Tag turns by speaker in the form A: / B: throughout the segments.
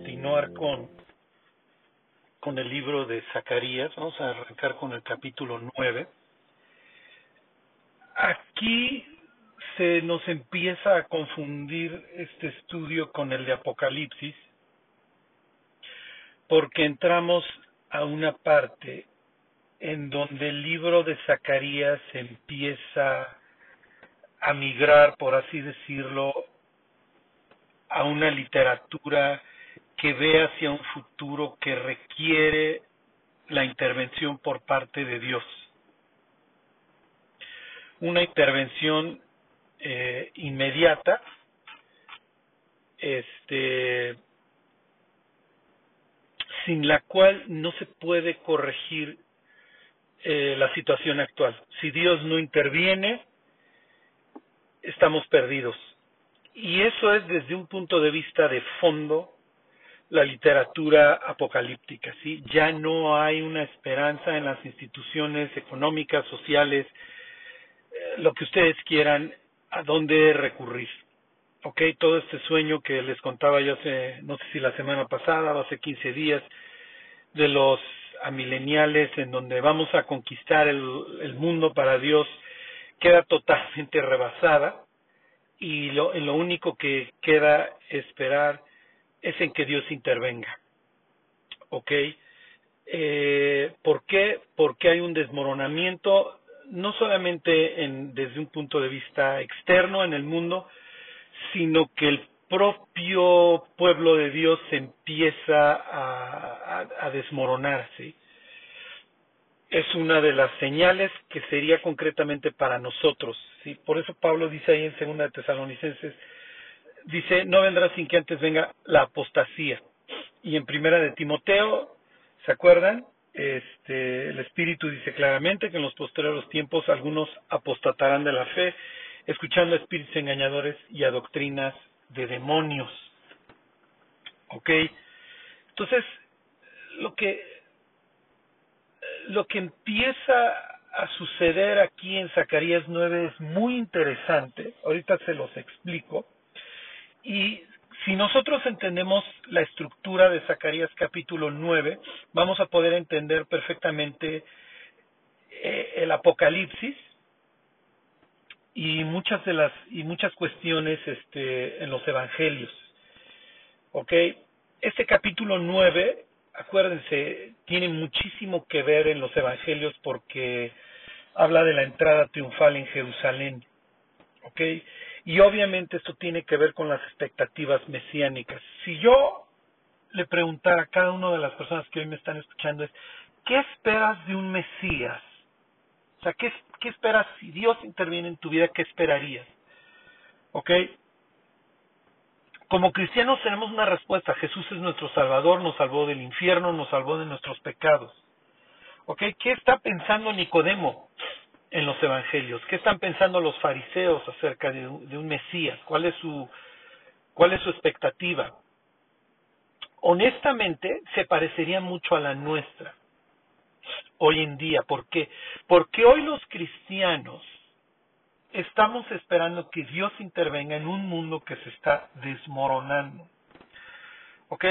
A: continuar con, con el libro de Zacarías. Vamos a arrancar con el capítulo 9. Aquí se nos empieza a confundir este estudio con el de Apocalipsis, porque entramos a una parte en donde el libro de Zacarías empieza a migrar, por así decirlo, a una literatura que ve hacia un futuro que requiere la intervención por parte de Dios. Una intervención eh, inmediata, este, sin la cual no se puede corregir eh, la situación actual. Si Dios no interviene, estamos perdidos. Y eso es desde un punto de vista de fondo la literatura apocalíptica, ¿sí? Ya no hay una esperanza en las instituciones económicas, sociales, eh, lo que ustedes quieran, a dónde recurrir. ¿Ok? Todo este sueño que les contaba yo hace, no sé si la semana pasada o hace 15 días, de los amileniales en donde vamos a conquistar el, mundo para Dios, queda totalmente rebasada y lo, lo único que queda esperar es en que Dios intervenga. ¿Ok? Eh, ¿Por qué? Porque hay un desmoronamiento, no solamente en, desde un punto de vista externo en el mundo, sino que el propio pueblo de Dios empieza a, desmoronarse es una de las señales que sería concretamente para nosotros. ¿sí? Por eso Pablo dice ahí en Segunda de Tesalonicenses, dice, no vendrá sin que antes venga la apostasía. Y en Primera de Timoteo, ¿se acuerdan? Este, el Espíritu dice claramente que en los posteriores tiempos algunos apostatarán de la fe, escuchando a espíritus engañadores y a doctrinas de demonios. ¿Ok? Entonces, lo que lo que empieza a suceder aquí en Zacarías 9 es muy interesante, ahorita se los explico, y si nosotros entendemos la estructura de Zacarías capítulo 9, vamos a poder entender perfectamente eh, el Apocalipsis y muchas de las y muchas cuestiones este, en los evangelios. ¿Ok? Este capítulo 9 acuérdense, tiene muchísimo que ver en los evangelios porque habla de la entrada triunfal en Jerusalén. ¿Ok? Y obviamente esto tiene que ver con las expectativas mesiánicas. Si yo le preguntara a cada una de las personas que hoy me están escuchando es, ¿qué esperas de un Mesías? O sea, ¿qué, qué esperas si Dios interviene en tu vida? ¿Qué esperarías? ¿Ok? Como cristianos tenemos una respuesta. Jesús es nuestro Salvador, nos salvó del infierno, nos salvó de nuestros pecados. ¿Ok? ¿Qué está pensando Nicodemo en los evangelios? ¿Qué están pensando los fariseos acerca de, un Mesías? ¿Cuál es su, cuál es su expectativa? Honestamente, se parecería mucho a la nuestra hoy en día. ¿Por qué? Porque hoy los cristianos estamos esperando que Dios intervenga en un mundo que se está desmoronando. ¿Ok?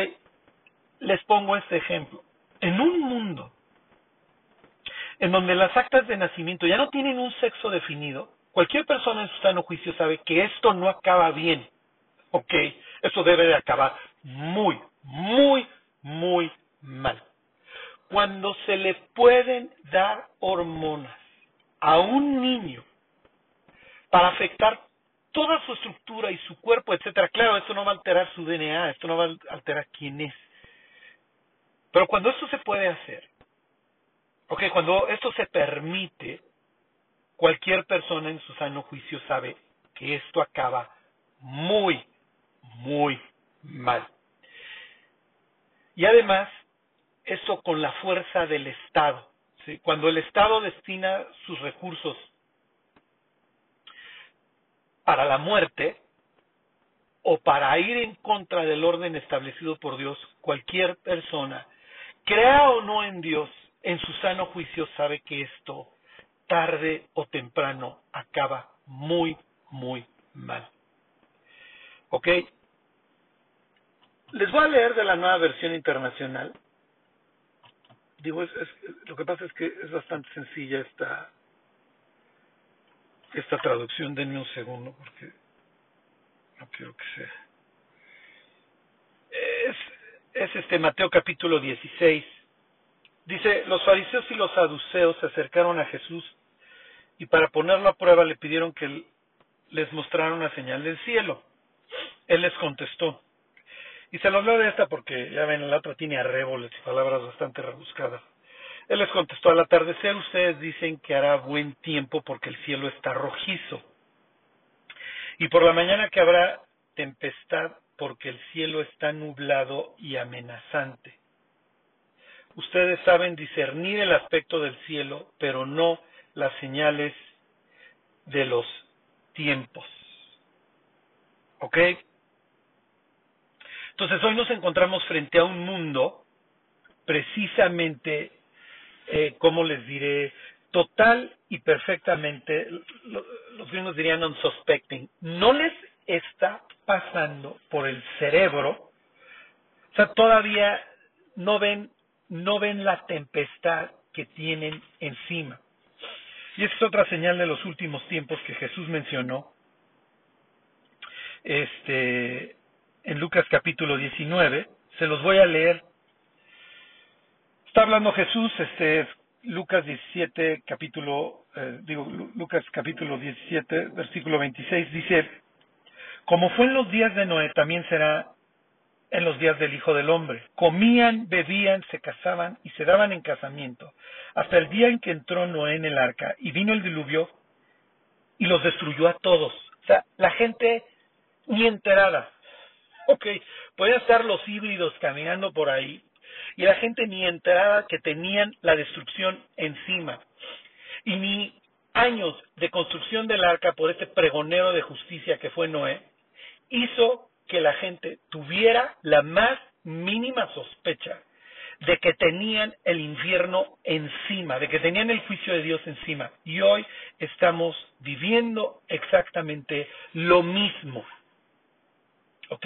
A: Les pongo este ejemplo. En un mundo en donde las actas de nacimiento ya no tienen un sexo definido, cualquier persona en su sano juicio sabe que esto no acaba bien. ¿Ok? Eso debe de acabar muy, muy, muy mal. Cuando se le pueden dar hormonas a un niño para afectar toda su estructura y su cuerpo, etcétera. Claro, esto no va a alterar su DNA, esto no va a alterar quién es. Pero cuando esto se puede hacer, ok, cuando esto se permite, cualquier persona en su sano juicio sabe que esto acaba muy, muy mal. Y además, eso con la fuerza del Estado. Cuando el Estado destina sus recursos para la muerte o para ir en contra del orden establecido por Dios, cualquier persona, crea o no en Dios, en su sano juicio sabe que esto tarde o temprano acaba muy, muy mal. ¿Ok? Les voy a leer de la nueva versión internacional. Digo, es, lo que pasa es que es bastante sencilla esta, esta traducción. Denme un segundo porque no quiero que sea. Es, es este Mateo capítulo 16. Dice, los fariseos y los saduceos se acercaron a Jesús y para ponerlo a prueba le pidieron que les mostrara una señal del cielo. Él les contestó, y se los leo de esta porque ya ven, la otra tiene arréboles y palabras bastante rebuscadas. Él les contestó, al atardecer ustedes dicen que hará buen tiempo porque el cielo está rojizo. Y por la mañana que habrá tempestad porque el cielo está nublado y amenazante. Ustedes saben discernir el aspecto del cielo, pero no las señales de los tiempos. ¿Ok? Entonces hoy nos encontramos frente a un mundo precisamente, eh, como les diré, total y perfectamente, los gringos dirían unsuspecting, no les está pasando por el cerebro, o sea, todavía no ven, no ven la tempestad que tienen encima. Y esa es otra señal de los últimos tiempos que Jesús mencionó. Este, en Lucas capítulo 19, se los voy a leer. Está hablando Jesús, este Lucas 17, capítulo, eh, digo, Lucas capítulo 17, versículo 26, dice, como fue en los días de Noé, también será en los días del Hijo del Hombre. Comían, bebían, se casaban y se daban en casamiento, hasta el día en que entró Noé en el arca y vino el diluvio y los destruyó a todos. O sea, la gente ni enterada. Ok, podían estar los híbridos caminando por ahí y la gente ni enteraba que tenían la destrucción encima. Y ni años de construcción del arca por este pregonero de justicia que fue Noé hizo que la gente tuviera la más mínima sospecha de que tenían el infierno encima, de que tenían el juicio de Dios encima. Y hoy estamos viviendo exactamente lo mismo. ¿Ok?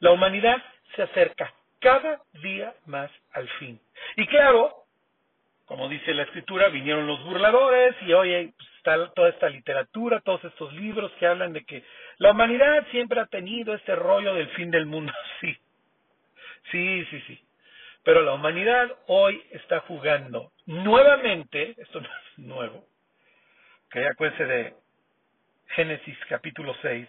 A: La humanidad se acerca cada día más al fin. Y claro, como dice la escritura, vinieron los burladores y hoy está toda esta literatura, todos estos libros que hablan de que la humanidad siempre ha tenido este rollo del fin del mundo. Sí, sí, sí, sí. Pero la humanidad hoy está jugando nuevamente, esto no es nuevo, que acuérdense de Génesis capítulo 6,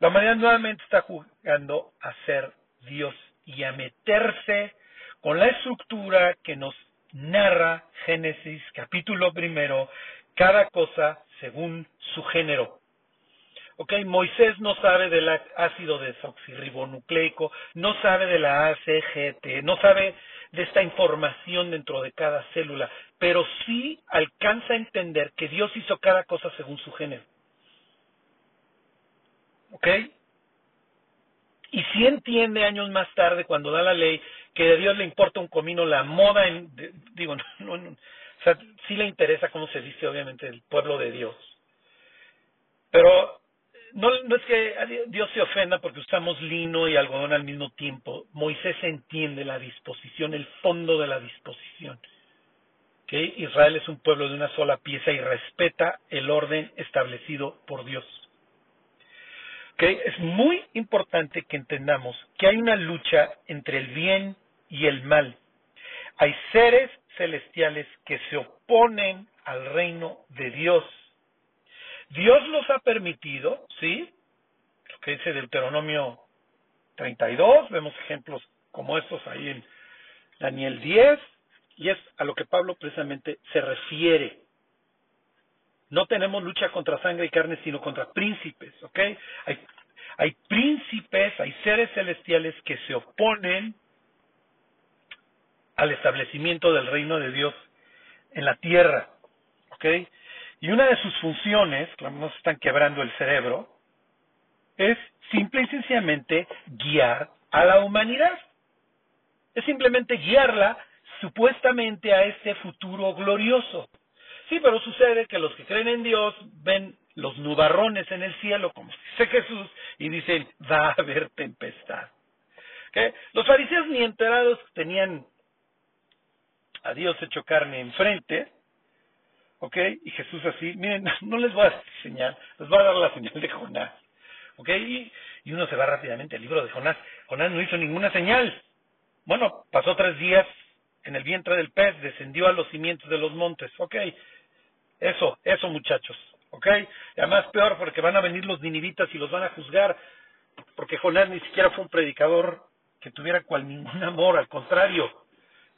A: la humanidad nuevamente está jugando a ser Dios y a meterse con la estructura que nos narra Génesis capítulo primero, cada cosa según su género. Ok, Moisés no sabe del ácido desoxirribonucleico, no sabe de la ACGT, no sabe de esta información dentro de cada célula, pero sí alcanza a entender que Dios hizo cada cosa según su género. ¿Ok? Y si entiende años más tarde, cuando da la ley, que a Dios le importa un comino la moda, en, digo, no, o sea, sí le interesa cómo se viste, obviamente, el pueblo de Dios. Pero no, no es que Dios se ofenda porque usamos lino y algodón al mismo tiempo. Moisés entiende la disposición, el fondo de la disposición. ¿Okay? Israel es un pueblo de una sola pieza y respeta el orden establecido por Dios. Es muy importante que entendamos que hay una lucha entre el bien y el mal. Hay seres celestiales que se oponen al reino de Dios. Dios los ha permitido, ¿sí? Lo que dice Deuteronomio 32, vemos ejemplos como estos ahí en Daniel 10, y es a lo que Pablo precisamente se refiere. No tenemos lucha contra sangre y carne, sino contra príncipes, ¿ok? Hay, hay príncipes, hay seres celestiales que se oponen al establecimiento del reino de Dios en la tierra, ¿ok? Y una de sus funciones, nos están quebrando el cerebro, es simple y sencillamente guiar a la humanidad. Es simplemente guiarla supuestamente a este futuro glorioso. Sí, pero sucede que los que creen en Dios ven los nubarrones en el cielo, como dice Jesús, y dicen, va a haber tempestad. ¿Okay? Los fariseos ni enterados tenían a Dios hecho carne enfrente, ¿ok? Y Jesús así, miren, no les voy a dar señal, les voy a dar la señal de Jonás, ¿ok? Y, y uno se va rápidamente al libro de Jonás. Jonás no hizo ninguna señal. Bueno, pasó tres días en el vientre del pez, descendió a los cimientos de los montes, ¿ok? Eso, eso muchachos, ¿ok? Y además peor porque van a venir los ninivitas y los van a juzgar, porque Jonás ni siquiera fue un predicador que tuviera cual ningún amor, al contrario,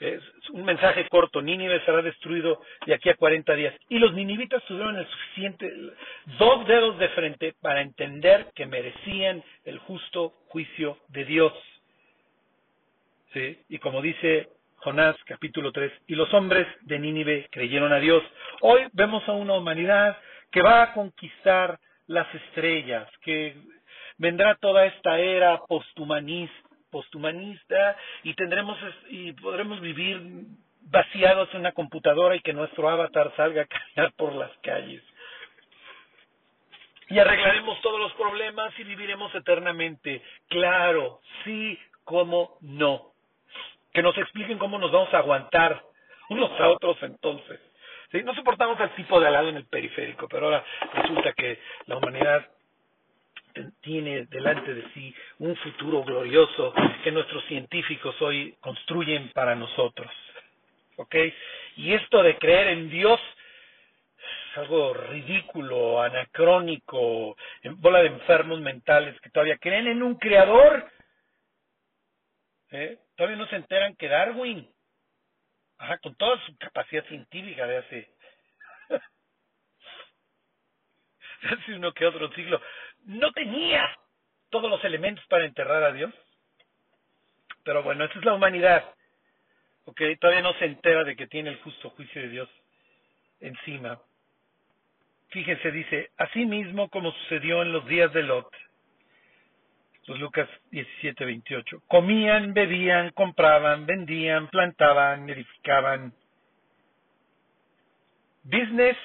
A: es un mensaje corto, Nínive será destruido de aquí a 40 días. Y los ninivitas tuvieron el suficiente, dos dedos de frente para entender que merecían el justo juicio de Dios. ¿Sí? Y como dice Jonás capítulo 3, y los hombres de Nínive creyeron a Dios. Hoy vemos a una humanidad que va a conquistar las estrellas, que vendrá toda esta era posthumanista posthumanista y tendremos y podremos vivir vaciados en una computadora y que nuestro avatar salga a caminar por las calles. Y arreglaremos todos los problemas y viviremos eternamente. Claro, sí, como no. Que nos expliquen cómo nos vamos a aguantar unos a otros entonces. ¿Sí? No soportamos al tipo de al lado en el periférico, pero ahora resulta que la humanidad tiene delante de sí un futuro glorioso que nuestros científicos hoy construyen para nosotros. ¿Ok? Y esto de creer en Dios es algo ridículo, anacrónico, en bola de enfermos mentales que todavía creen en un creador. ¿Eh? Todavía no se enteran que Darwin, ajá, con toda su capacidad científica de hace, hace uno que otro siglo, no tenía todos los elementos para enterrar a Dios. Pero bueno, esa es la humanidad. ¿Ok? Todavía no se entera de que tiene el justo juicio de Dios encima. Fíjense, dice, así mismo como sucedió en los días de Lot. Los Lucas 17, 28. Comían, bebían, compraban, vendían, plantaban, edificaban. Business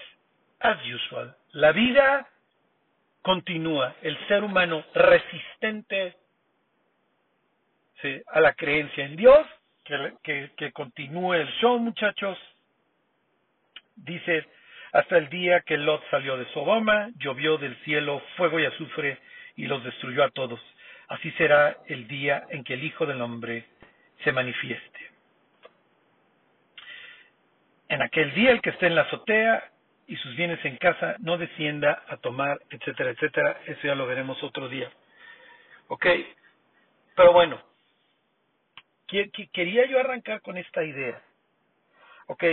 A: as usual. La vida continúa el ser humano resistente a la creencia en Dios, que, que, continúe el show, muchachos. Dice, hasta el día que Lot salió de Sodoma, llovió del cielo fuego y azufre y los destruyó a todos. Así será el día en que el Hijo del Hombre se manifieste. En aquel día el que esté en la azotea y sus bienes en casa no descienda a tomar, etcétera, etcétera. Eso ya lo veremos otro día. ¿Ok? Pero bueno, quería yo arrancar con esta idea. ¿Ok?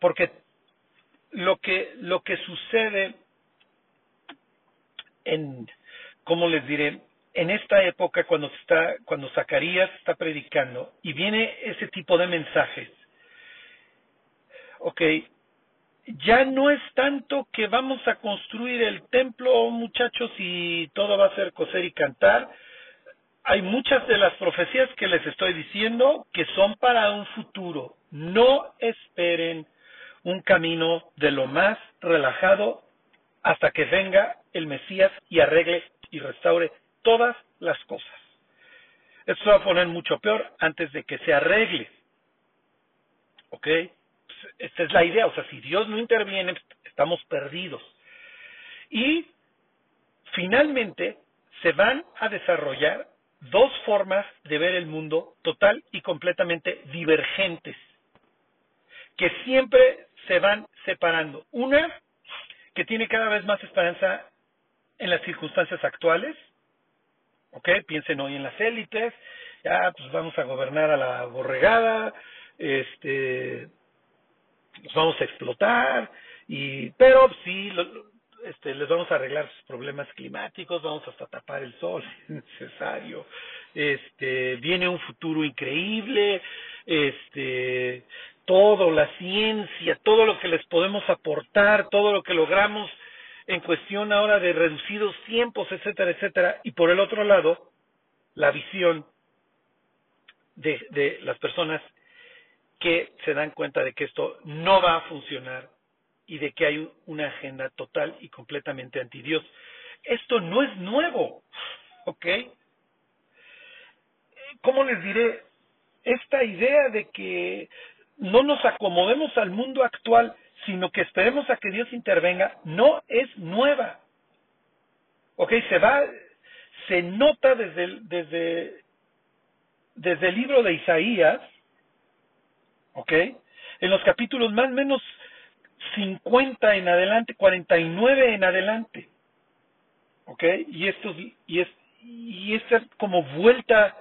A: Porque lo que, lo que sucede en, ¿cómo les diré? En esta época cuando está, cuando Zacarías está predicando y viene ese tipo de mensajes, ok, ya no es tanto que vamos a construir el templo, muchachos, y todo va a ser coser y cantar. Hay muchas de las profecías que les estoy diciendo que son para un futuro. No esperen un camino de lo más relajado hasta que venga el Mesías y arregle y restaure todas las cosas. Esto va a poner mucho peor antes de que se arregle. ¿Ok? Esta es la idea, o sea, si Dios no interviene, estamos perdidos. Y finalmente se van a desarrollar dos formas de ver el mundo total y completamente divergentes, que siempre se van separando. Una, que tiene cada vez más esperanza en las circunstancias actuales, ¿ok? Piensen hoy en las élites, ya pues vamos a gobernar a la borregada, este, los vamos a explotar, y, pero sí, este, les vamos a arreglar sus problemas climáticos, vamos hasta tapar el sol es necesario, este, viene un futuro increíble, este, todo, la ciencia, todo lo que les podemos aportar, todo lo que logramos en cuestión ahora de reducidos tiempos, etcétera, etcétera, y por el otro lado, la visión de, de las personas que se dan cuenta de que esto no va a funcionar y de que hay una agenda total y completamente anti Dios. Esto no es nuevo, ¿ok? ¿cómo les diré? Esta idea de que no nos acomodemos al mundo actual, sino que esperemos a que Dios intervenga, no es nueva. ¿Ok? Se va, se nota desde, desde, desde el libro de Isaías, ¿ok? En los capítulos más o menos 50 en adelante, 49 en adelante, ¿ok? Y estos, y es, y esta como vuelta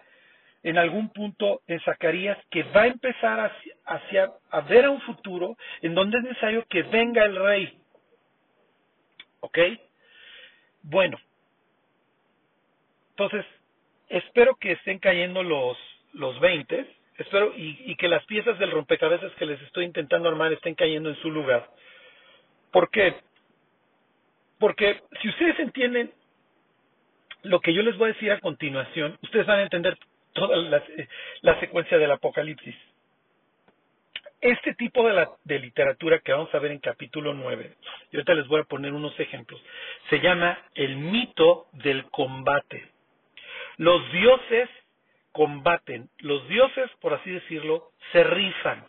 A: en algún punto en Zacarías que va a empezar hacia, hacia, a ver a un futuro en donde es necesario que venga el rey. ¿Ok? Bueno. Entonces, espero que estén cayendo los, los 20, espero, y, y que las piezas del rompecabezas que les estoy intentando armar estén cayendo en su lugar. ¿Por qué? Porque si ustedes entienden lo que yo les voy a decir a continuación, ustedes van a entender toda la, la secuencia del Apocalipsis. Este tipo de, la, de literatura que vamos a ver en capítulo 9, y ahorita les voy a poner unos ejemplos, se llama el mito del combate. Los dioses combaten, los dioses, por así decirlo, se rifan.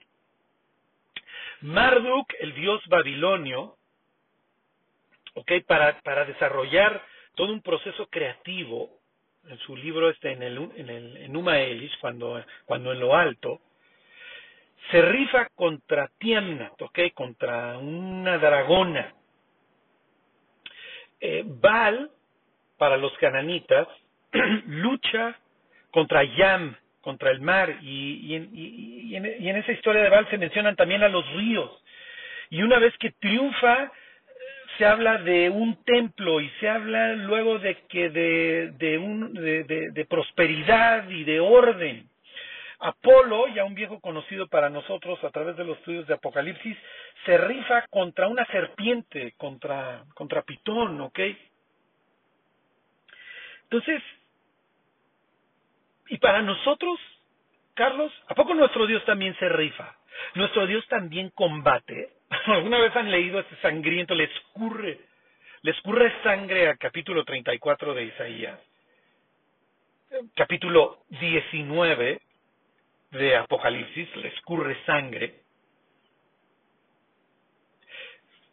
A: Marduk, el dios babilonio, okay, para, para desarrollar todo un proceso creativo en su libro este en el en el en Uma cuando cuando en lo alto se rifa contra Tiamnat, ¿ok? Contra una dragona. Eh, Baal, para los cananitas, lucha contra Yam, contra el mar, y, y, en, y, en, y en esa historia de Baal se mencionan también a los ríos. Y una vez que triunfa, se habla de un templo y se habla luego de que de, un, de, prosperidad y de orden. Apolo, ya un viejo conocido para nosotros a través de los estudios de Apocalipsis, se rifa contra una serpiente, contra Pitón, ¿ok? Entonces, y para nosotros, Carlos, ¿a poco nuestro Dios también se rifa? Nuestro Dios también combate. ¿Alguna vez han leído este sangriento? Le escurre, le escurre sangre al capítulo 34 de Isaías. Capítulo 19 de Apocalipsis, le escurre sangre.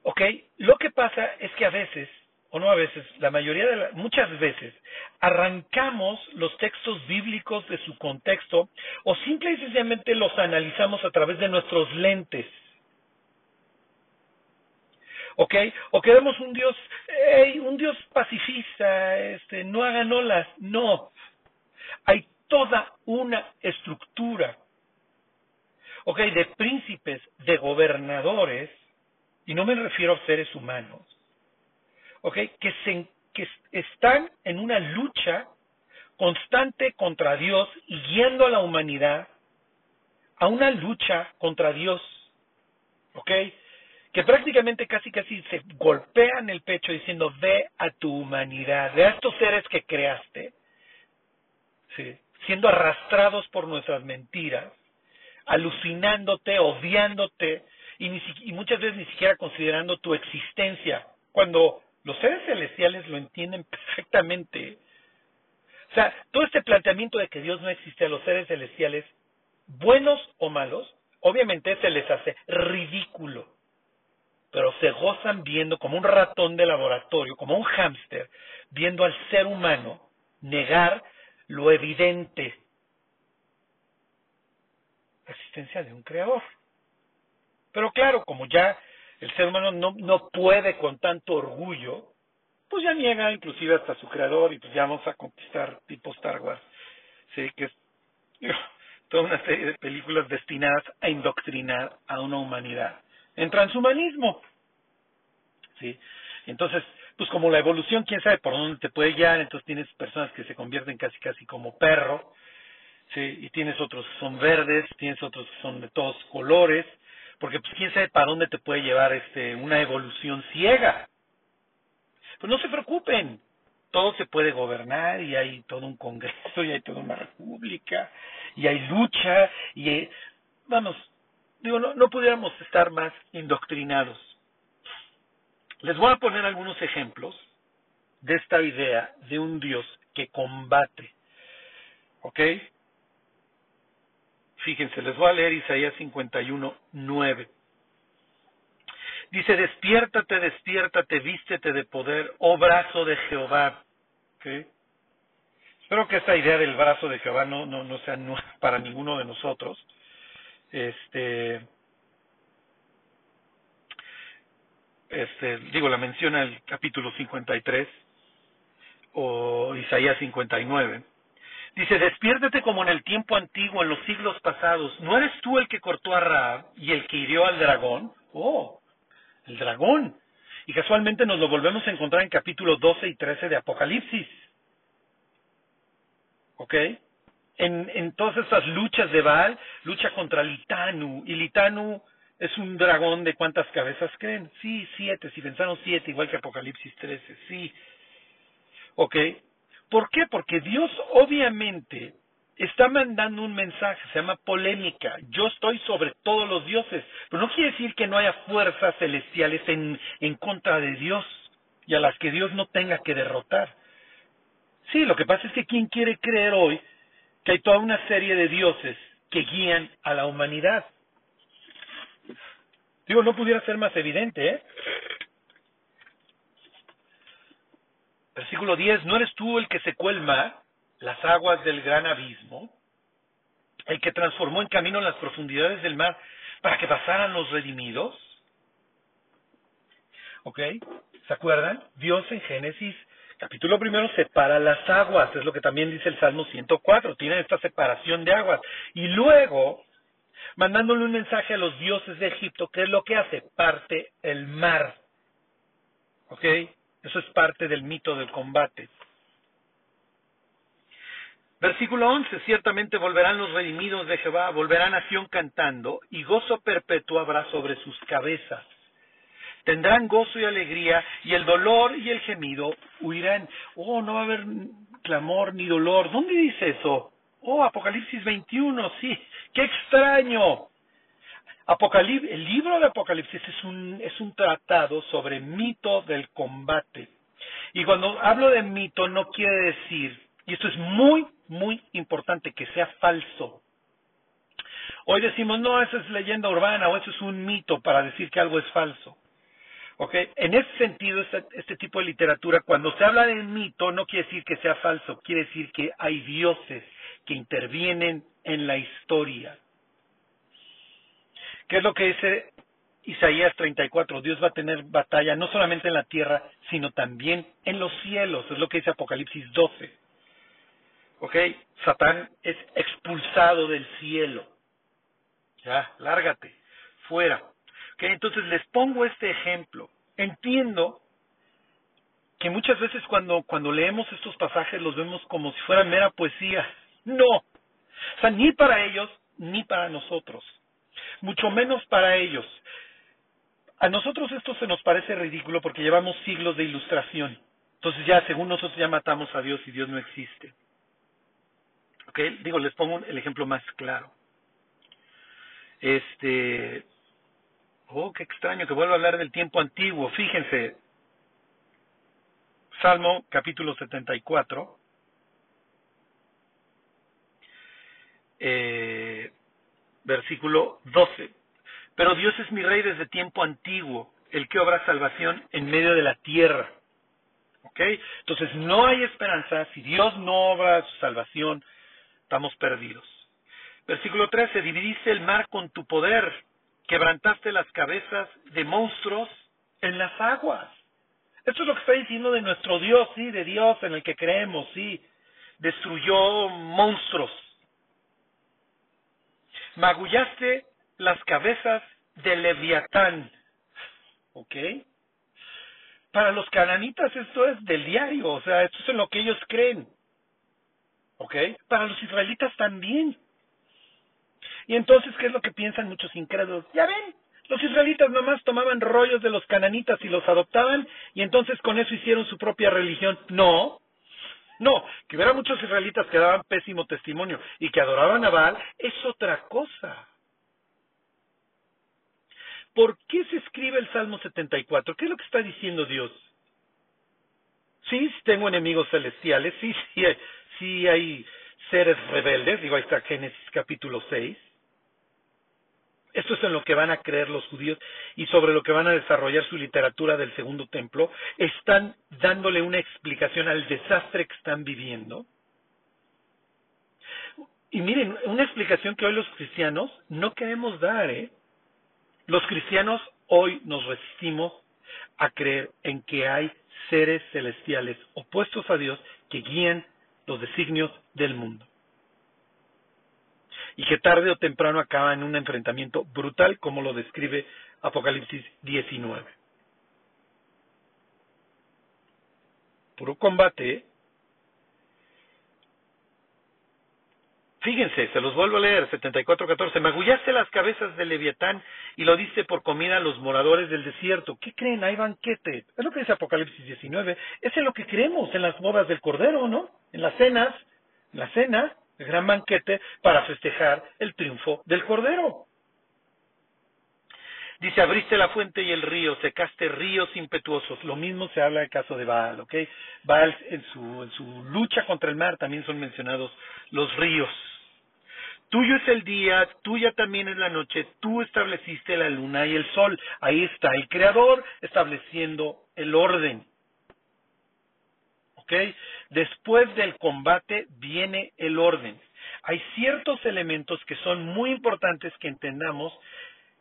A: ¿Ok? Lo que pasa es que a veces, o no a veces, la mayoría de las, muchas veces, arrancamos los textos bíblicos de su contexto o simple y sencillamente los analizamos a través de nuestros lentes. ¿ok? O queremos un Dios, hey, un Dios pacifista, este, no hagan olas, no. Hay toda una estructura, ¿ok? De príncipes, de gobernadores, y no me refiero a seres humanos, ¿ok? Que, se, que están en una lucha constante contra Dios y guiando a la humanidad a una lucha contra Dios, ¿ok? que prácticamente casi casi se golpean el pecho diciendo ve a tu humanidad, ve a estos seres que creaste, ¿sí? siendo arrastrados por nuestras mentiras, alucinándote, odiándote y, y muchas veces ni siquiera considerando tu existencia, cuando los seres celestiales lo entienden perfectamente. O sea, todo este planteamiento de que Dios no existe a los seres celestiales, buenos o malos, obviamente se les hace ridículo pero se gozan viendo como un ratón de laboratorio, como un hámster, viendo al ser humano negar lo evidente, la existencia de un creador. Pero claro, como ya el ser humano no, no puede con tanto orgullo, pues ya niega inclusive hasta su creador y pues ya vamos a conquistar tipo Star Wars. Sí, que es toda una serie de películas destinadas a indoctrinar a una humanidad en transhumanismo. ¿sí? Entonces, pues como la evolución, quién sabe por dónde te puede llevar, entonces tienes personas que se convierten casi casi como perro, ¿sí? Y tienes otros que son verdes, tienes otros que son de todos colores, porque pues quién sabe para dónde te puede llevar este una evolución ciega. Pues no se preocupen, todo se puede gobernar y hay todo un congreso y hay toda una república y hay lucha y vamos, digo, no, no pudiéramos estar más indoctrinados. Les voy a poner algunos ejemplos de esta idea de un Dios que combate. ¿Ok? Fíjense, les voy a leer Isaías 51, 9. Dice, despiértate, despiértate, vístete de poder, oh brazo de Jehová. Espero que esta idea del brazo de Jehová no, no, no sea para ninguno de nosotros. Este, este, digo, la menciona el capítulo 53 o Isaías 59. Dice, despiértate como en el tiempo antiguo, en los siglos pasados. ¿No eres tú el que cortó a Raab y el que hirió al dragón? Oh, el dragón. Y casualmente nos lo volvemos a encontrar en capítulos 12 y 13 de Apocalipsis. ¿Ok? En, en todas estas luchas de Baal, lucha contra Litanu. Y Litanu es un dragón de cuántas cabezas creen. Sí, siete. Si pensaron siete, igual que Apocalipsis 13. Sí. ¿Ok? ¿Por qué? Porque Dios obviamente está mandando un mensaje, se llama polémica. Yo estoy sobre todos los dioses, pero no quiere decir que no haya fuerzas celestiales en, en contra de Dios y a las que Dios no tenga que derrotar. Sí, lo que pasa es que ¿quién quiere creer hoy que hay toda una serie de dioses que guían a la humanidad? Digo, no pudiera ser más evidente, ¿eh? Versículo 10, ¿no eres tú el que secó el mar, las aguas del gran abismo, el que transformó en camino las profundidades del mar para que pasaran los redimidos? ¿Ok? ¿Se acuerdan? Dios en Génesis capítulo primero separa las aguas, es lo que también dice el Salmo 104, tiene esta separación de aguas. Y luego, mandándole un mensaje a los dioses de Egipto, ¿qué es lo que hace? Parte el mar. ¿Ok? Eso es parte del mito del combate. Versículo 11, ciertamente volverán los redimidos de Jehová, volverán a Sión cantando, y gozo perpetuo habrá sobre sus cabezas. Tendrán gozo y alegría, y el dolor y el gemido huirán. Oh, no va a haber clamor ni dolor. ¿Dónde dice eso? Oh, Apocalipsis 21, sí. ¡Qué extraño! El libro de Apocalipsis es un, es un tratado sobre mito del combate. Y cuando hablo de mito no quiere decir, y esto es muy, muy importante, que sea falso. Hoy decimos, no, eso es leyenda urbana o eso es un mito para decir que algo es falso. ¿Okay? En ese sentido, este, este tipo de literatura, cuando se habla de mito, no quiere decir que sea falso, quiere decir que hay dioses que intervienen en la historia. ¿Qué es lo que dice Isaías 34? Dios va a tener batalla no solamente en la tierra, sino también en los cielos. Es lo que dice Apocalipsis 12. ¿Ok? Satán es expulsado del cielo. Ya, lárgate, fuera. ¿Ok? Entonces les pongo este ejemplo. Entiendo que muchas veces cuando, cuando leemos estos pasajes los vemos como si fueran mera poesía. No. O sea, ni para ellos ni para nosotros mucho menos para ellos. A nosotros esto se nos parece ridículo porque llevamos siglos de ilustración. Entonces ya, según nosotros, ya matamos a Dios y Dios no existe. ¿Ok? Digo, les pongo el ejemplo más claro. Este, oh, qué extraño que vuelva a hablar del tiempo antiguo. Fíjense, Salmo capítulo 74. Eh, versículo 12. Pero Dios es mi rey desde tiempo antiguo, el que obra salvación en medio de la tierra. ¿Ok? Entonces no hay esperanza, si Dios no obra su salvación, estamos perdidos. Versículo 13, dividiste el mar con tu poder, quebrantaste las cabezas de monstruos en las aguas. Esto es lo que está diciendo de nuestro Dios, sí, de Dios en el que creemos, sí. Destruyó monstruos magullaste las cabezas de Leviatán. ¿Ok? Para los cananitas esto es del diario, o sea, esto es en lo que ellos creen. ¿Ok? Para los israelitas también. Y entonces, ¿qué es lo que piensan muchos incrédulos? Ya ven, los israelitas nomás tomaban rollos de los cananitas y los adoptaban y entonces con eso hicieron su propia religión. No, no, que hubiera muchos israelitas que daban pésimo testimonio y que adoraban a Baal es otra cosa. ¿Por qué se escribe el Salmo 74? ¿Qué es lo que está diciendo Dios? Sí, tengo enemigos celestiales, sí, sí, sí hay seres rebeldes, digo, ahí está Génesis capítulo 6, esto es en lo que van a creer los judíos y sobre lo que van a desarrollar su literatura del segundo templo, están dándole una explicación al desastre que están viviendo. Y miren, una explicación que hoy los cristianos no queremos dar, ¿eh? Los cristianos hoy nos resistimos a creer en que hay seres celestiales opuestos a Dios que guían los designios del mundo y que tarde o temprano acaba en un enfrentamiento brutal como lo describe Apocalipsis 19. Puro combate. ¿eh? Fíjense, se los vuelvo a leer, 74.14. Magullaste las cabezas del Leviatán y lo diste por comida a los moradores del desierto. ¿Qué creen? Hay banquete. Es lo que dice Apocalipsis 19. Es en lo que creemos en las bodas del Cordero, ¿no? En las cenas, la cena, el gran banquete para festejar el triunfo del Cordero. Dice, abriste la fuente y el río, secaste ríos impetuosos. Lo mismo se habla del caso de Baal, ¿ok? Baal en su, en su lucha contra el mar también son mencionados los ríos. Tuyo es el día, tuya también es la noche, tú estableciste la luna y el sol. Ahí está el Creador estableciendo el orden. Después del combate viene el orden. Hay ciertos elementos que son muy importantes que entendamos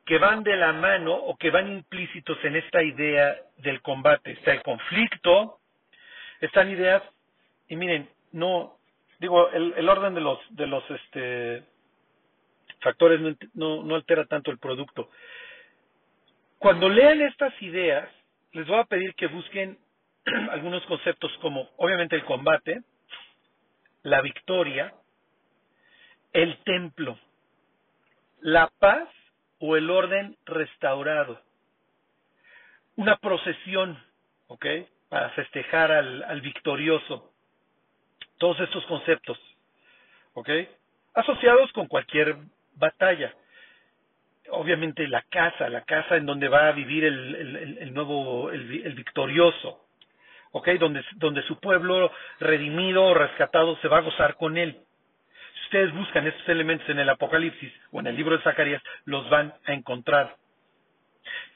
A: que van de la mano o que van implícitos en esta idea del combate. Está el conflicto, están ideas, y miren, no, digo, el, orden de los, de los este, factores no altera tanto el producto. Cuando lean estas ideas, les voy a pedir que busquen algunos conceptos como, obviamente, el combate, la victoria, el templo, la paz o el orden restaurado, una procesión, ¿ok? Para festejar al, victorioso. Todos estos conceptos, ¿ok? Asociados con cualquier batalla. Obviamente la casa, la casa en donde va a vivir el, el, el nuevo, el victorioso, ¿ok? Donde, donde su pueblo redimido o rescatado se va a gozar con él. Si ustedes buscan estos elementos en el Apocalipsis o en el libro de Zacarías, los van a encontrar.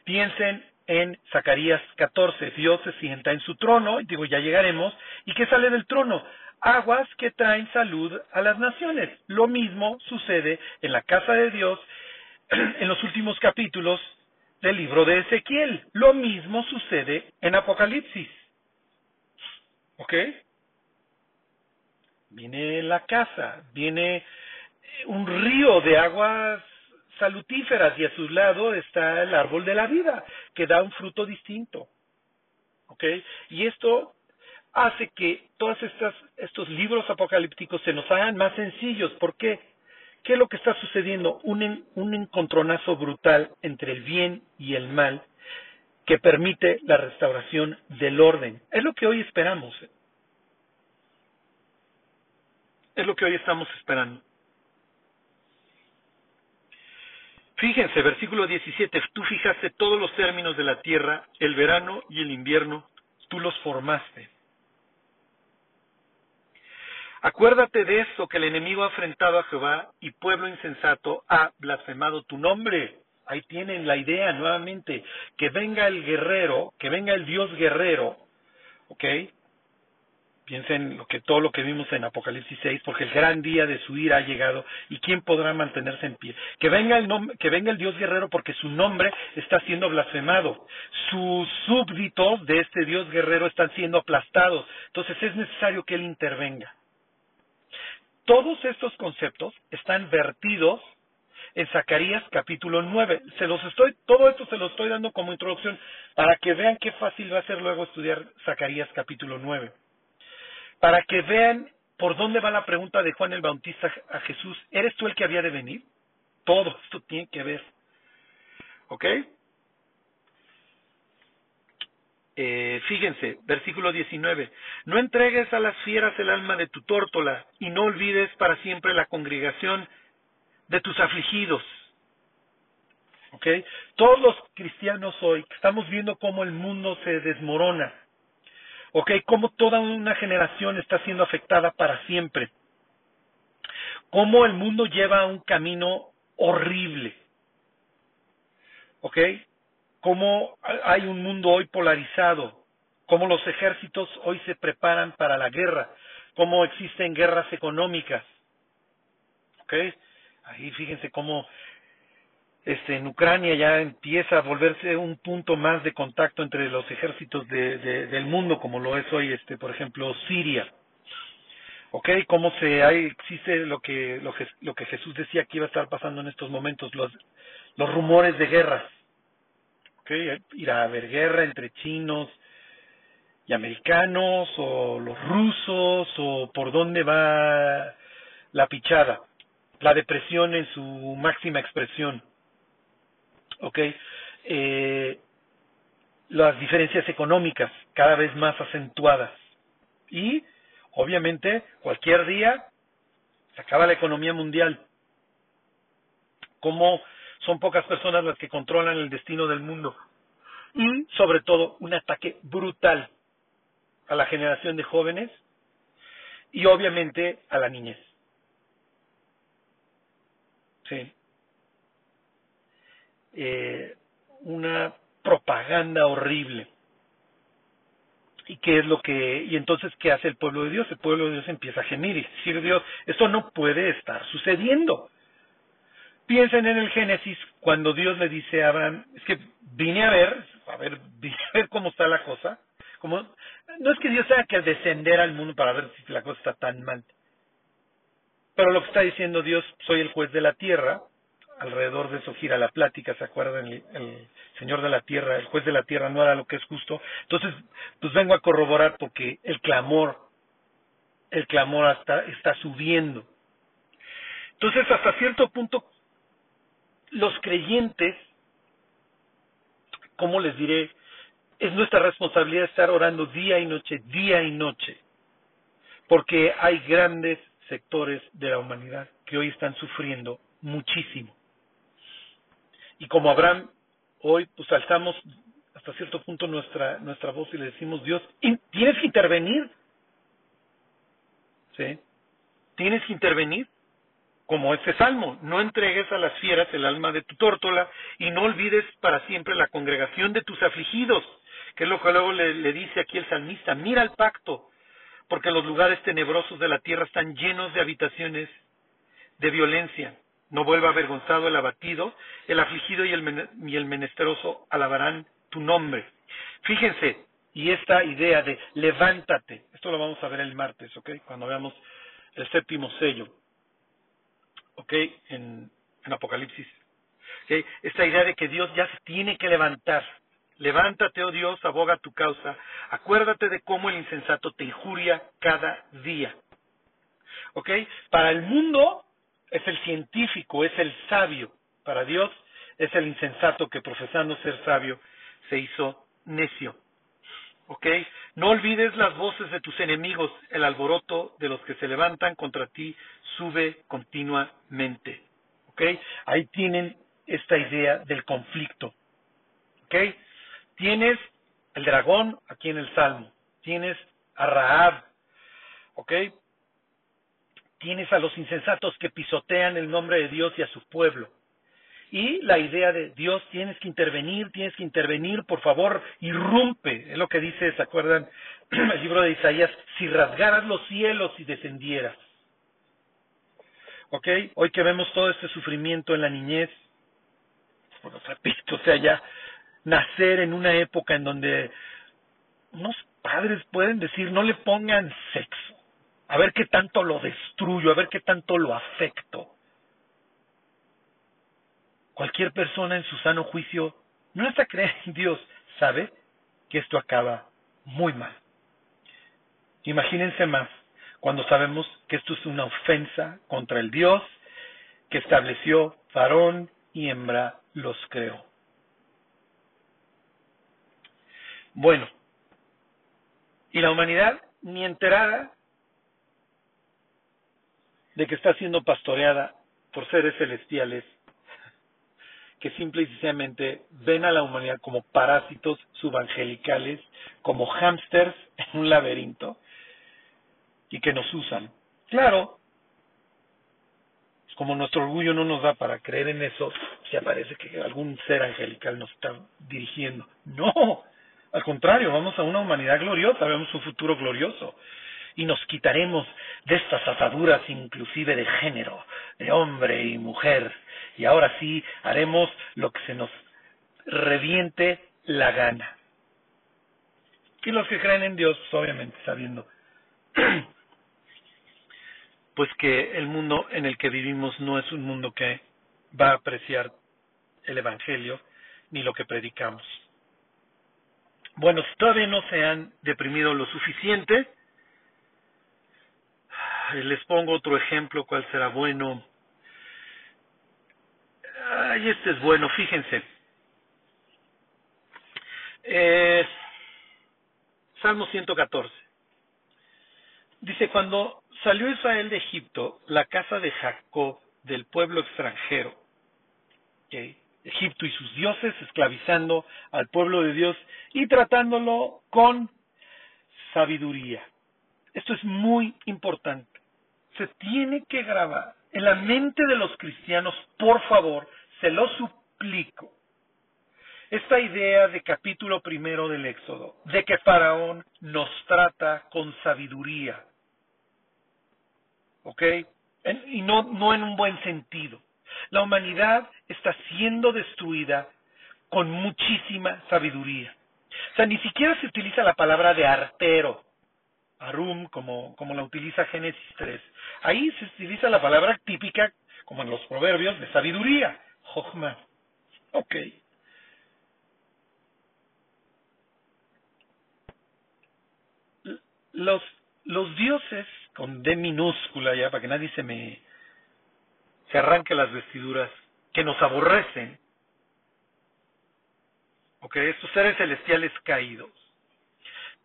A: Piensen en Zacarías 14, Dios se sienta en su trono, digo, ya llegaremos, ¿y qué sale del trono? Aguas que traen salud a las naciones. Lo mismo sucede en la casa de Dios en los últimos capítulos del libro de Ezequiel. Lo mismo sucede en Apocalipsis. ¿Ok? Viene la casa, viene eh, un río de aguas salutíferas y a su lado está el árbol de la vida, que da un fruto distinto. ¿Ok? Y esto hace que todos estos libros apocalípticos se nos hagan más sencillos. ¿Por qué? ¿Qué es lo que está sucediendo? Un, un encontronazo brutal entre el bien y el mal que permite la restauración del orden. Es lo que hoy esperamos. Es lo que hoy estamos esperando. Fíjense, versículo 17, tú fijaste todos los términos de la tierra, el verano y el invierno, tú los formaste. Acuérdate de eso que el enemigo ha afrentado a Jehová y pueblo insensato ha blasfemado tu nombre. Ahí tienen la idea nuevamente, que venga el guerrero, que venga el Dios guerrero, ¿ok? Piensen lo que todo lo que vimos en Apocalipsis 6, porque el gran día de su ira ha llegado y quién podrá mantenerse en pie. Que venga el que venga el Dios guerrero porque su nombre está siendo blasfemado. Sus súbditos de este Dios guerrero están siendo aplastados. Entonces es necesario que él intervenga. Todos estos conceptos están vertidos en Zacarías capítulo 9. Se los estoy, todo esto se lo estoy dando como introducción para que vean qué fácil va a ser luego estudiar Zacarías capítulo 9. Para que vean por dónde va la pregunta de Juan el Bautista a Jesús. ¿Eres tú el que había de venir? Todo esto tiene que ver. ¿Ok? Eh, fíjense, versículo 19, no entregues a las fieras el alma de tu tórtola y no olvides para siempre la congregación de tus afligidos. ¿Ok? Todos los cristianos hoy estamos viendo cómo el mundo se desmorona. ¿Ok? Cómo toda una generación está siendo afectada para siempre. Cómo el mundo lleva un camino horrible. ¿Ok? Cómo hay un mundo hoy polarizado, cómo los ejércitos hoy se preparan para la guerra, cómo existen guerras económicas. ¿Ok? Ahí fíjense cómo este, en Ucrania ya empieza a volverse un punto más de contacto entre los ejércitos de, del mundo, como lo es hoy, este, por ejemplo, Siria. ¿Ok? Cómo se hay, existe lo que, lo lo que Jesús decía que iba a estar pasando en estos momentos, los, los rumores de guerras. ¿Ok? Irá a haber guerra entre chinos y americanos, o los rusos, o por dónde va la pichada. La depresión en su máxima expresión ¿ok? Eh, las diferencias económicas cada vez más acentuadas. Y, obviamente, cualquier día se acaba la economía mundial. Como son pocas personas las que controlan el destino del mundo. Y, sobre todo, un ataque brutal a la generación de jóvenes y, obviamente, a la niñez. Sí eh, una propaganda horrible. ¿Y qué es lo que, y entonces qué hace el pueblo de Dios? El pueblo de Dios empieza a gemir y decir, Dios, esto no puede estar sucediendo. Piensen en el Génesis, cuando Dios le dice a Abraham, es que vine a ver, a ver, vine a ver cómo está la cosa. Como, no es que Dios tenga que descender al mundo para ver si la cosa está tan mal. Pero lo que está diciendo Dios, soy el juez de la tierra, alrededor de eso gira la plática, ¿se acuerdan? El, Señor de la Tierra, el juez de la Tierra no hará lo que es justo. Entonces, pues vengo a corroborar porque el clamor, el clamor hasta está subiendo. Entonces, hasta cierto punto, los creyentes, ¿cómo les diré? Es nuestra responsabilidad estar orando día y noche, día y noche, porque hay grandes sectores de la humanidad que hoy están sufriendo muchísimo. Y como Abraham, hoy pues alzamos hasta cierto punto nuestra, nuestra voz y le decimos, Dios, tienes que intervenir. ¿Sí? Tienes que intervenir. Como este salmo, no entregues a las fieras el alma de tu tórtola y no olvides para siempre la congregación de tus afligidos, que es lo que luego le, le dice aquí el salmista, mira el pacto, porque los lugares tenebrosos de la tierra están llenos de habitaciones de violencia. No vuelva avergonzado el abatido, el afligido y el, y el menesteroso alabarán tu nombre. Fíjense, y esta idea de levántate, esto lo vamos a ver el martes, ¿ok? Cuando veamos el séptimo sello, ¿ok? En, Apocalipsis. ¿okay? Esta idea de que Dios ya se tiene que levantar. Levántate, oh Dios, aboga tu causa. Acuérdate de cómo el insensato te injuria cada día. ¿Ok? Para el mundo, es el científico, es el sabio. Para Dios es el insensato que profesando ser sabio se hizo necio. ¿Ok? No olvides las voces de tus enemigos, el alboroto de los que se levantan contra ti sube continuamente. ¿Ok? Ahí tienen esta idea del conflicto. ¿Ok? Tienes el dragón aquí en el Salmo, tienes a Raab, ¿ok? tienes a los insensatos que pisotean el nombre de Dios y a su pueblo. Y la idea de Dios, tienes que intervenir, tienes que intervenir, por favor, irrumpe. Es lo que dice, ¿se acuerdan? El libro de Isaías, si rasgaras los cielos y descendieras. ¿Ok? Hoy que vemos todo este sufrimiento en la niñez, bueno, repito, o sea, ya nacer en una época en donde unos padres pueden decir, no le pongan sexo a ver qué tanto lo destruyo, a ver qué tanto lo afecto. Cualquier persona en su sano juicio no está creyendo en Dios, sabe que esto acaba muy mal. Imagínense más cuando sabemos que esto es una ofensa contra el Dios que estableció varón y hembra los creó. Bueno, y la humanidad ni enterada de que está siendo pastoreada por seres celestiales que simple y sencillamente ven a la humanidad como parásitos subangelicales, como hámsters en un laberinto, y que nos usan. Claro, Como nuestro orgullo no nos da para creer en eso, ya parece que algún ser angelical nos está dirigiendo. No, al contrario, vamos a una humanidad gloriosa, vemos un futuro glorioso. Y nos quitaremos de estas ataduras inclusive de género, de hombre y mujer. Y ahora sí haremos lo que se nos reviente la gana. Y los que creen en Dios, obviamente sabiendo pues que el mundo en el que vivimos no es un mundo que va a apreciar el Evangelio ni lo que predicamos. Bueno, si todavía no se han deprimido lo suficiente, les pongo otro ejemplo, cuál será bueno. Ay, este es bueno, fíjense. Eh, Salmo 114. Dice, cuando salió Israel de Egipto, la casa de Jacob, del pueblo extranjero, Egipto y sus dioses, esclavizando al pueblo de Dios y tratándolo con sabiduría. Esto es muy importante. Se tiene que grabar en la mente de los cristianos, por favor, se lo suplico. Esta idea de capítulo primero del Éxodo, de que Faraón nos trata con sabiduría, ¿ok? y no, en un buen sentido. La humanidad está siendo destruida con muchísima sabiduría. O sea, ni siquiera se utiliza la palabra de artero, arum, como, como la utiliza Génesis 3. Ahí se utiliza la palabra típica, como en los proverbios, de sabiduría, jochma. Ok. Los, los dioses con D minúscula ya, para que nadie se me se arranque las vestiduras, que nos aborrecen, ok, estos seres celestiales caídos,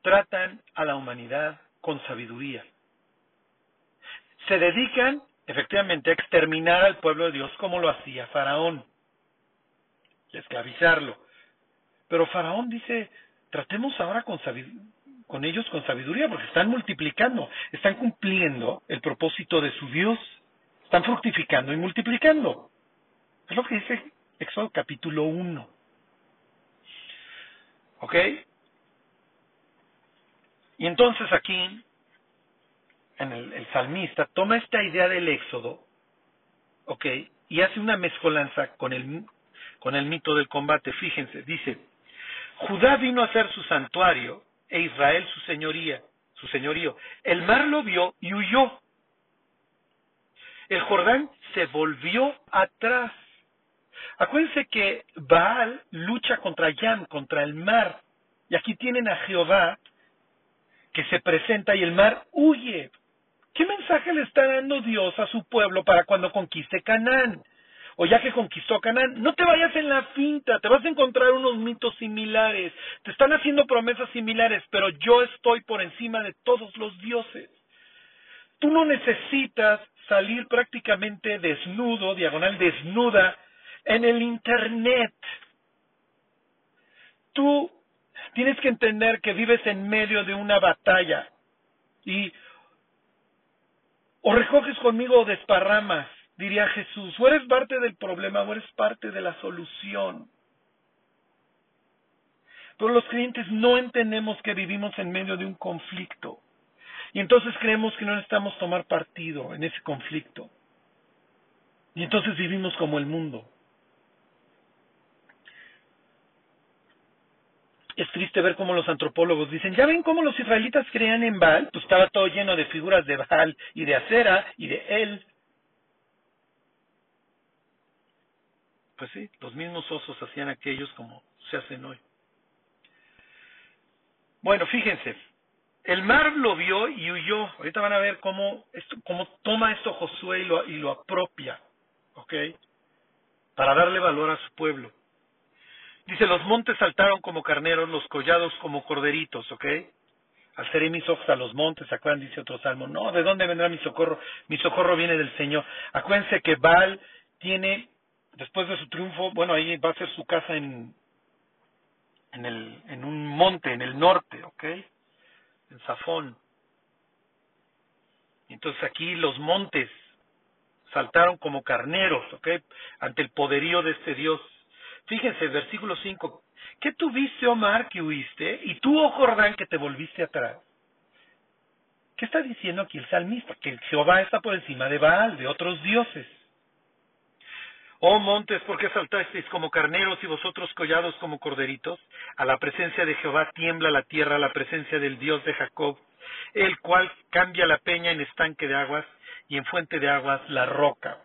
A: tratan a la humanidad con sabiduría. Se dedican, efectivamente, a exterminar al pueblo de Dios como lo hacía Faraón, y esclavizarlo. Pero Faraón dice, tratemos ahora con con ellos con sabiduría, porque están multiplicando, están cumpliendo el propósito de su Dios, están fructificando y multiplicando. Es lo que dice Éxodo capítulo 1. ¿Ok? Y entonces aquí, en el, salmista, toma esta idea del Éxodo, ¿ok? Y hace una mezcolanza con el, con el mito del combate. Fíjense, dice, Judá vino a ser su santuario e Israel su señoría, su señorío. El mar lo vio y huyó. El Jordán se volvió atrás. Acuérdense que Baal lucha contra Yam, contra el mar. Y aquí tienen a Jehová que se presenta y el mar huye. ¿Qué mensaje le está dando Dios a su pueblo para cuando conquiste Canaán? o ya que conquistó Canaán, no te vayas en la finta, te vas a encontrar unos mitos similares, te están haciendo promesas similares, pero yo estoy por encima de todos los dioses. Tú no necesitas salir prácticamente desnudo, diagonal desnuda, en el Internet. Tú tienes que entender que vives en medio de una batalla y o recoges conmigo o desparramas diría Jesús, o eres parte del problema o eres parte de la solución. Pero los creyentes no entendemos que vivimos en medio de un conflicto. Y entonces creemos que no necesitamos tomar partido en ese conflicto. Y entonces vivimos como el mundo. Es triste ver cómo los antropólogos dicen, ya ven cómo los israelitas creían en Baal, pues estaba todo lleno de figuras de Baal y de acera y de él. Pues sí, los mismos osos hacían aquellos como se hacen hoy. Bueno, fíjense, el mar lo vio y huyó. Ahorita van a ver cómo, esto, cómo toma esto Josué y lo, y lo apropia, ¿ok? Para darle valor a su pueblo. Dice, los montes saltaron como carneros, los collados como corderitos, ¿ok? Alceré mis ojos a los montes, ¿se acuerdan? Dice otro salmo. No, ¿de dónde vendrá mi socorro? Mi socorro viene del Señor. Acuérdense que Baal tiene después de su triunfo, bueno, ahí va a ser su casa en, en, el, en un monte, en el norte, ¿ok? En Safón. Entonces aquí los montes saltaron como carneros, ¿ok? Ante el poderío de este Dios. Fíjense, versículo 5. ¿Qué tuviste, Omar, que huiste? Y tú, oh Jordán, que te volviste atrás. ¿Qué está diciendo aquí el salmista? Que Jehová está por encima de Baal, de otros dioses. Oh montes, ¿por qué saltasteis como carneros y vosotros collados como corderitos? A la presencia de Jehová tiembla la tierra, a la presencia del Dios de Jacob, el cual cambia la peña en estanque de aguas y en fuente de aguas la roca.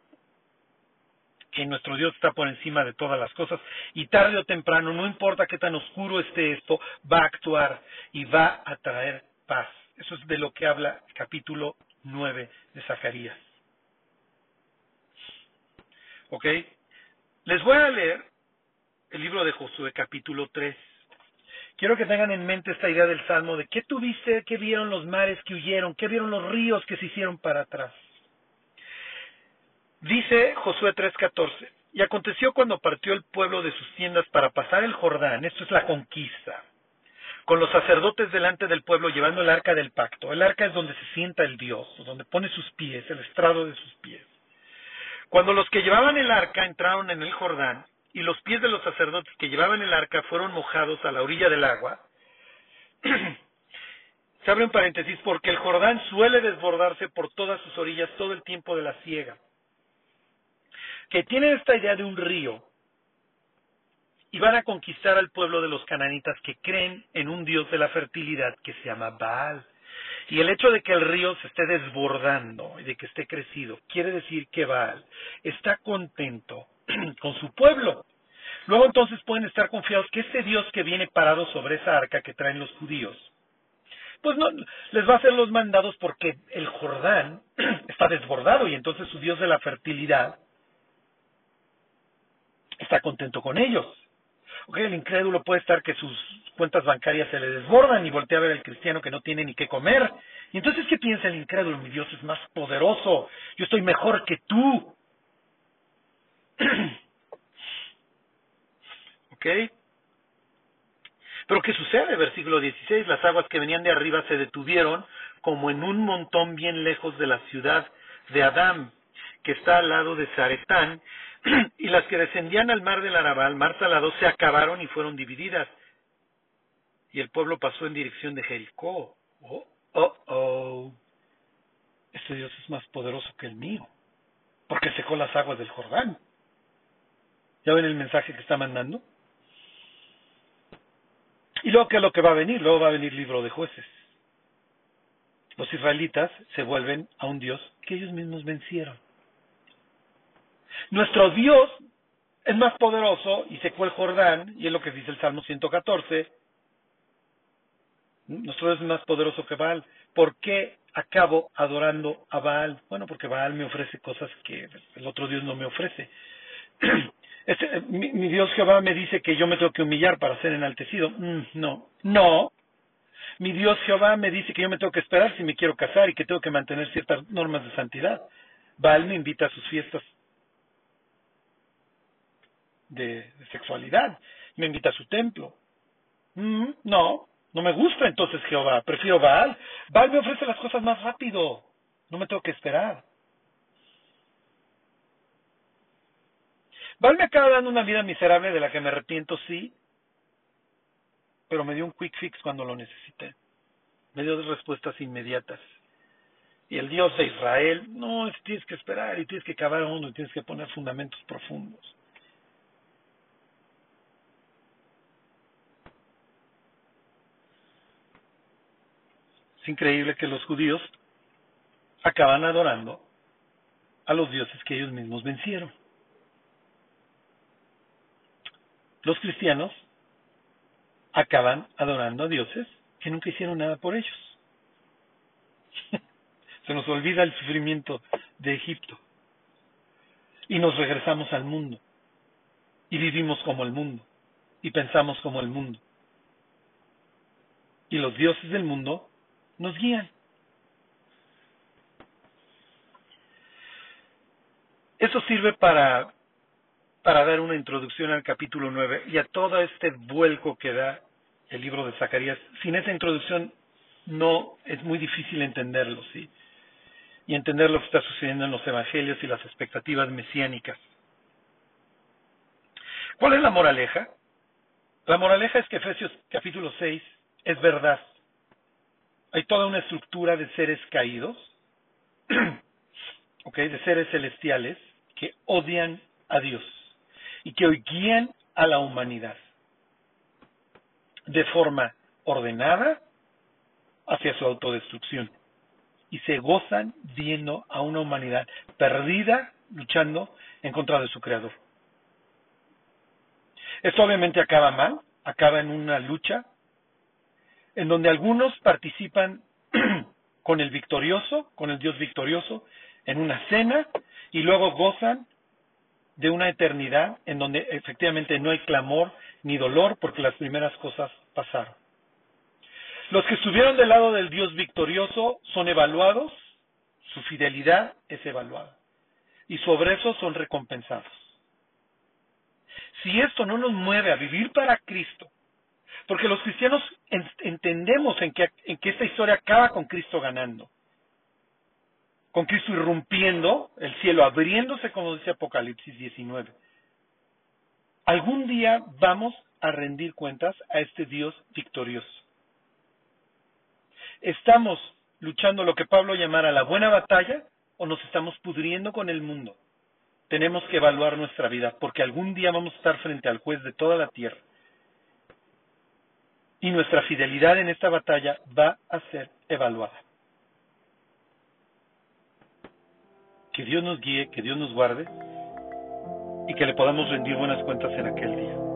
A: Que nuestro Dios está por encima de todas las cosas y tarde o temprano, no importa qué tan oscuro esté esto, va a actuar y va a traer paz. Eso es de lo que habla el capítulo 9 de Zacarías. ¿Ok? Les voy a leer el libro de Josué capítulo 3. Quiero que tengan en mente esta idea del Salmo de qué tuviste, qué vieron los mares que huyeron, qué vieron los ríos que se hicieron para atrás. Dice Josué 3:14, y aconteció cuando partió el pueblo de sus tiendas para pasar el Jordán, esto es la conquista, con los sacerdotes delante del pueblo llevando el arca del pacto. El arca es donde se sienta el Dios, donde pone sus pies, el estrado de sus pies. Cuando los que llevaban el arca entraron en el Jordán, y los pies de los sacerdotes que llevaban el arca fueron mojados a la orilla del agua, se abre un paréntesis porque el Jordán suele desbordarse por todas sus orillas todo el tiempo de la siega. Que tienen esta idea de un río y van a conquistar al pueblo de los cananitas que creen en un dios de la fertilidad que se llama Baal. Y el hecho de que el río se esté desbordando y de que esté crecido, quiere decir que Baal está contento con su pueblo. Luego entonces pueden estar confiados que ese Dios que viene parado sobre esa arca que traen los judíos, pues no les va a hacer los mandados porque el Jordán está desbordado y entonces su Dios de la fertilidad está contento con ellos. Ok, el incrédulo puede estar que sus cuentas bancarias se le desbordan y voltea a ver al cristiano que no tiene ni qué comer. Y entonces, ¿qué piensa el incrédulo? Mi Dios es más poderoso, yo estoy mejor que tú. ¿Ok? Pero ¿qué sucede? Versículo 16, las aguas que venían de arriba se detuvieron como en un montón bien lejos de la ciudad de Adán, que está al lado de Zaretán, y las que descendían al mar del Arabá, al mar salado, se acabaron y fueron divididas. Y el pueblo pasó en dirección de Jericó. Oh, oh, oh. Este Dios es más poderoso que el mío, porque secó las aguas del Jordán. ¿Ya ven el mensaje que está mandando? Y luego, ¿qué es lo que va a venir? Luego va a venir libro de jueces. Los israelitas se vuelven a un Dios que ellos mismos vencieron. Nuestro Dios es más poderoso y secó el Jordán, y es lo que dice el Salmo 114. Nuestro Dios es más poderoso que Baal. ¿Por qué acabo adorando a Baal? Bueno, porque Baal me ofrece cosas que el otro Dios no me ofrece. Este, mi, Dios Jehová me dice que yo me tengo que humillar para ser enaltecido. Mm, no, no. Mi Dios Jehová me dice que yo me tengo que esperar si me quiero casar y que tengo que mantener ciertas normas de santidad. Baal me invita a sus fiestas de, sexualidad, me invita a su templo. Mm, no, no me gusta entonces Jehová, prefiero Baal. Baal me ofrece las cosas más rápido, no me tengo que esperar. Baal me acaba dando una vida miserable de la que me arrepiento, sí, pero me dio un quick fix cuando lo necesité. Me dio respuestas inmediatas. Y el Dios de Israel, no, tienes que esperar y tienes que cavar hondo y tienes que poner fundamentos profundos. Es increíble que los judíos acaban adorando a los dioses que ellos mismos vencieron. Los cristianos acaban adorando a dioses que nunca hicieron nada por ellos. Se nos olvida el sufrimiento de Egipto y nos regresamos al mundo y vivimos como el mundo y pensamos como el mundo. Y los dioses del mundo nos guían. Eso sirve para, para dar una introducción al capítulo 9 y a todo este vuelco que da el libro de Zacarías. Sin esa introducción no es muy difícil entenderlo, ¿sí? y entender lo que está sucediendo en los evangelios y las expectativas mesiánicas. ¿Cuál es la moraleja? La moraleja es que Efesios capítulo 6 es verdad. Hay toda una estructura de seres caídos, okay, de seres celestiales que odian a Dios y que hoy guían a la humanidad de forma ordenada hacia su autodestrucción y se gozan viendo a una humanidad perdida luchando en contra de su creador. Esto obviamente acaba mal, acaba en una lucha en donde algunos participan con el victorioso, con el Dios victorioso, en una cena y luego gozan de una eternidad en donde efectivamente no hay clamor ni dolor porque las primeras cosas pasaron. Los que estuvieron del lado del Dios victorioso son evaluados, su fidelidad es evaluada y sobre eso son recompensados. Si esto no nos mueve a vivir para Cristo, porque los cristianos entendemos en que, en que esta historia acaba con Cristo ganando, con Cristo irrumpiendo, el cielo abriéndose, como dice Apocalipsis 19. Algún día vamos a rendir cuentas a este Dios victorioso. ¿Estamos luchando lo que Pablo llamara la buena batalla o nos estamos pudriendo con el mundo? Tenemos que evaluar nuestra vida porque algún día vamos a estar frente al juez de toda la tierra. Y nuestra fidelidad en esta batalla va a ser evaluada. Que Dios nos guíe, que Dios nos guarde y que le podamos rendir buenas cuentas en aquel día.